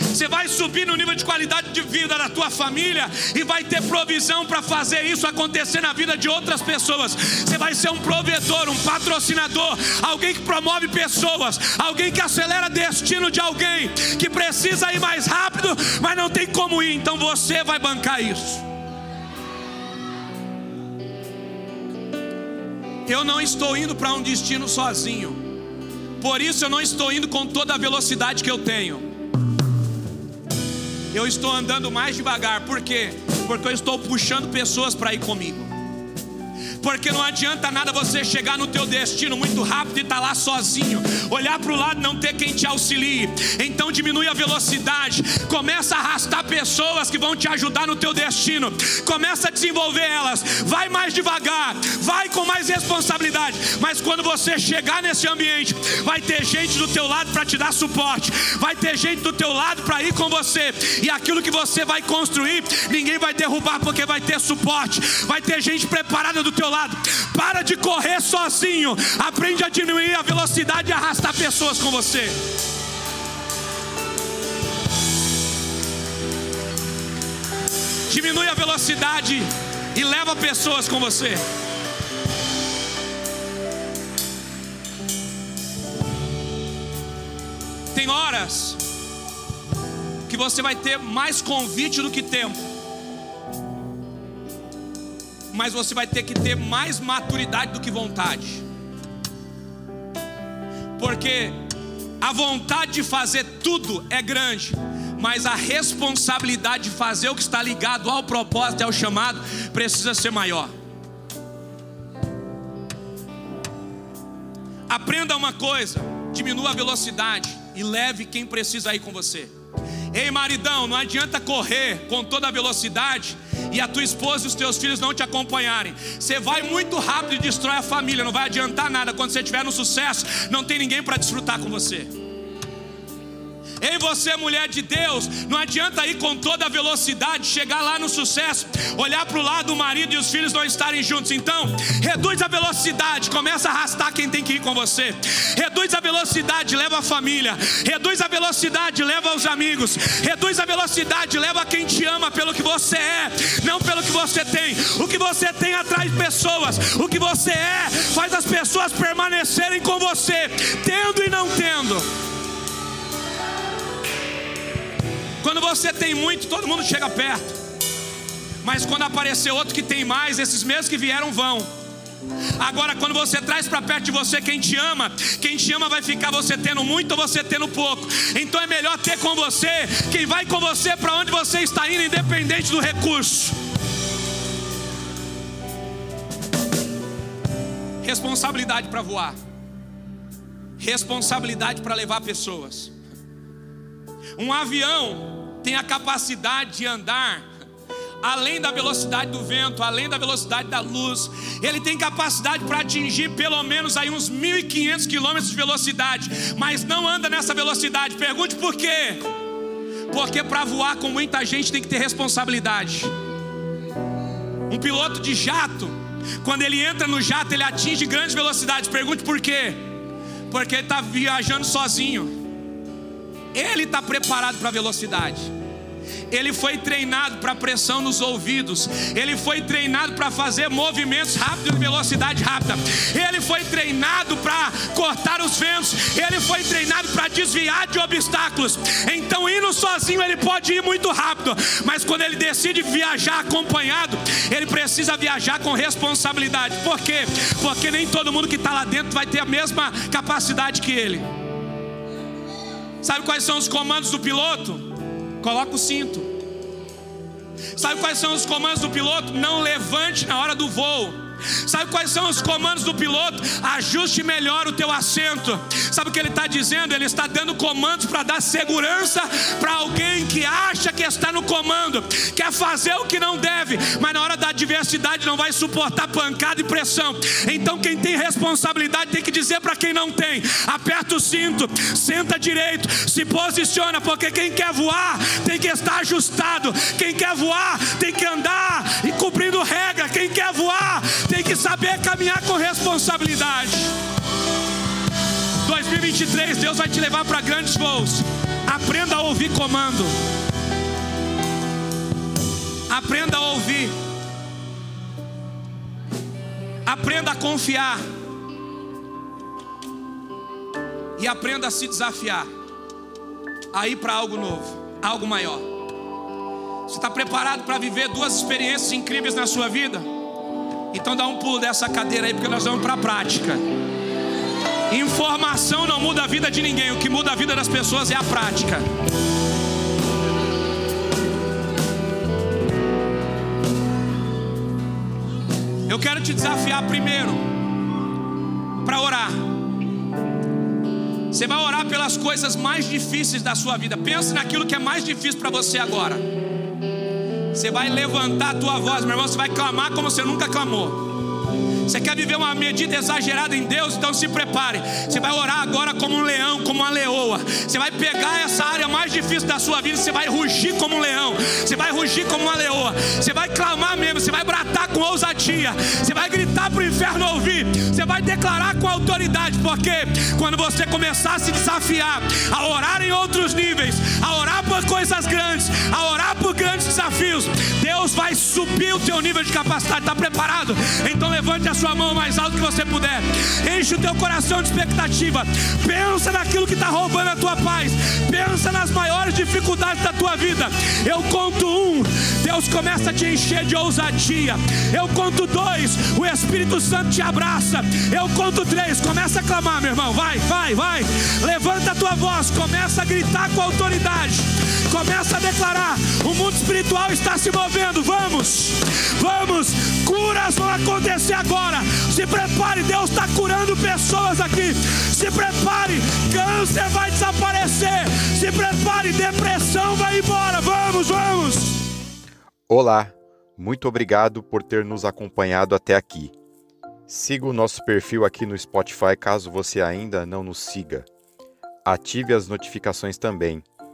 Você vai subir no nível de qualidade de vida da tua família e vai ter provisão para fazer isso acontecer na vida de outras pessoas. Você vai ser um provedor, um patrocinador, alguém que promove pessoas, alguém que acelera destino de alguém que precisa ir mais rápido, mas não tem como ir. Então você vai bancar isso. Eu não estou indo para um destino sozinho. Por isso eu não estou indo com toda a velocidade que eu tenho eu estou andando mais devagar. Por quê? Porque eu estou puxando pessoas para ir comigo porque não adianta nada você chegar no teu destino muito rápido e estar tá lá sozinho, olhar para o lado não ter quem te auxilie. Então diminui a velocidade, começa a arrastar pessoas que vão te ajudar no teu destino, começa a desenvolver elas, vai mais devagar, vai com mais responsabilidade. Mas quando você chegar nesse ambiente, vai ter gente do teu lado para te dar suporte, vai ter gente do teu lado para ir com você, e aquilo que você vai construir, ninguém vai derrubar porque vai ter suporte, vai ter gente preparada do teu lado. Para de correr sozinho. Aprende a diminuir a velocidade e arrastar pessoas com você. Diminui a velocidade e leva pessoas com você. Tem horas que você vai ter mais convite do que tempo mas você vai ter que ter mais maturidade do que vontade. Porque a vontade de fazer tudo é grande, mas a responsabilidade de fazer o que está ligado ao propósito e ao chamado precisa ser maior. Aprenda uma coisa: diminua a velocidade e leve quem precisa ir com você. Ei, maridão, não adianta correr com toda a velocidade e a tua esposa e os teus filhos não te acompanharem. Você vai muito rápido e destrói a família, não vai adiantar nada. Quando você estiver no sucesso, não tem ninguém para desfrutar com você. Ei, você, mulher de Deus, não adianta ir com toda a velocidade, chegar lá no sucesso, olhar para o lado, o marido e os filhos não estarem juntos. Então, reduz a velocidade, começa a arrastar quem tem que ir com você. Reduz a velocidade, leva a família. Reduz a velocidade, leva os amigos. Reduz a velocidade, leva quem te ama pelo que você é, não pelo que você tem. O que você tem atrai pessoas. O que você é faz as pessoas permanecerem com você, tendo e não tendo. Quando você tem muito, todo mundo chega perto. Mas quando aparecer outro que tem mais, esses mesmos que vieram vão. Agora, quando você traz para perto de você quem te ama, quem te ama vai ficar você tendo muito ou você tendo pouco. Então é melhor ter com você quem vai com você para onde você está indo, independente do recurso. Responsabilidade para voar, responsabilidade para levar pessoas. Um avião tem a capacidade de andar além da velocidade do vento, além da velocidade da luz. Ele tem capacidade para atingir pelo menos aí uns 1.500 quilômetros de velocidade, mas não anda nessa velocidade. Pergunte por quê? Porque para voar com muita gente tem que ter responsabilidade. Um piloto de jato, quando ele entra no jato, ele atinge grandes velocidades. Pergunte por quê? Porque ele está viajando sozinho. Ele está preparado para a velocidade ele foi treinado para pressão nos ouvidos, ele foi treinado para fazer movimentos rápidos de velocidade rápida, ele foi treinado para cortar os ventos, ele foi treinado para desviar de obstáculos. Então, indo sozinho, ele pode ir muito rápido, mas quando ele decide viajar acompanhado, ele precisa viajar com responsabilidade. Por quê? Porque nem todo mundo que está lá dentro vai ter a mesma capacidade que ele. Sabe quais são os comandos do piloto? Coloca o cinto. Sabe quais são os comandos do piloto? Não levante na hora do voo. Sabe quais são os comandos do piloto? Ajuste melhor o teu assento. Sabe o que ele está dizendo? Ele está dando comandos para dar segurança para alguém que acha que está no comando, quer fazer o que não deve, mas na hora da adversidade não vai suportar pancada e pressão. Então quem tem responsabilidade tem que dizer para quem não tem: aperta o cinto, senta direito, se posiciona, porque quem quer voar tem que estar ajustado. Quem quer voar tem que andar e cumprindo regra. Quem quer voar tem que saber caminhar com responsabilidade. 2023, Deus vai te levar para grandes voos. Aprenda a ouvir comando. Aprenda a ouvir. Aprenda a confiar. E aprenda a se desafiar. A ir para algo novo, algo maior. Você está preparado para viver duas experiências incríveis na sua vida? Então dá um pulo dessa cadeira aí, porque nós vamos para a prática. Informação não muda a vida de ninguém, o que muda a vida das pessoas é a prática. Eu quero te desafiar primeiro para orar. Você vai orar pelas coisas mais difíceis da sua vida. Pense naquilo que é mais difícil para você agora. Você vai levantar a tua voz, meu irmão, você vai clamar como você nunca clamou. Você quer viver uma medida exagerada em Deus? Então se prepare. Você vai orar agora como um leão, como uma leoa. Você vai pegar essa área mais difícil da sua vida, você vai rugir como um leão. Você vai rugir como uma leoa. Você vai clamar mesmo, você vai bratar com ousadia. Você vai gritar para o inferno ouvir. Você vai declarar com autoridade, porque quando você começar a se desafiar, a orar em outros níveis, a orar por coisas grandes, a orar por grandes desafios, Deus vai subir o teu nível de capacidade. Está preparado? Então levante a sua mão mais alto que você puder. Enche o teu coração de expectativa. Pensa naquilo que está roubando a tua paz. Pensa nas maiores dificuldades da tua vida. Eu conto um, Deus começa a te encher de ousadia. Eu conto dois, o Espírito Santo te abraça. Eu conto três, começa a clamar, meu irmão. Vai, vai, vai. Levanta a tua voz, começa a gritar com autoridade. Começa a declarar: o mundo espiritual está se movendo. Vamos, vamos. Curas vão acontecer agora. Se prepare, Deus está curando pessoas aqui. Se prepare, câncer vai desaparecer. Se prepare, depressão vai embora. Vamos, vamos. Olá, muito obrigado por ter nos acompanhado até aqui. Siga o nosso perfil aqui no Spotify caso você ainda não nos siga. Ative as notificações também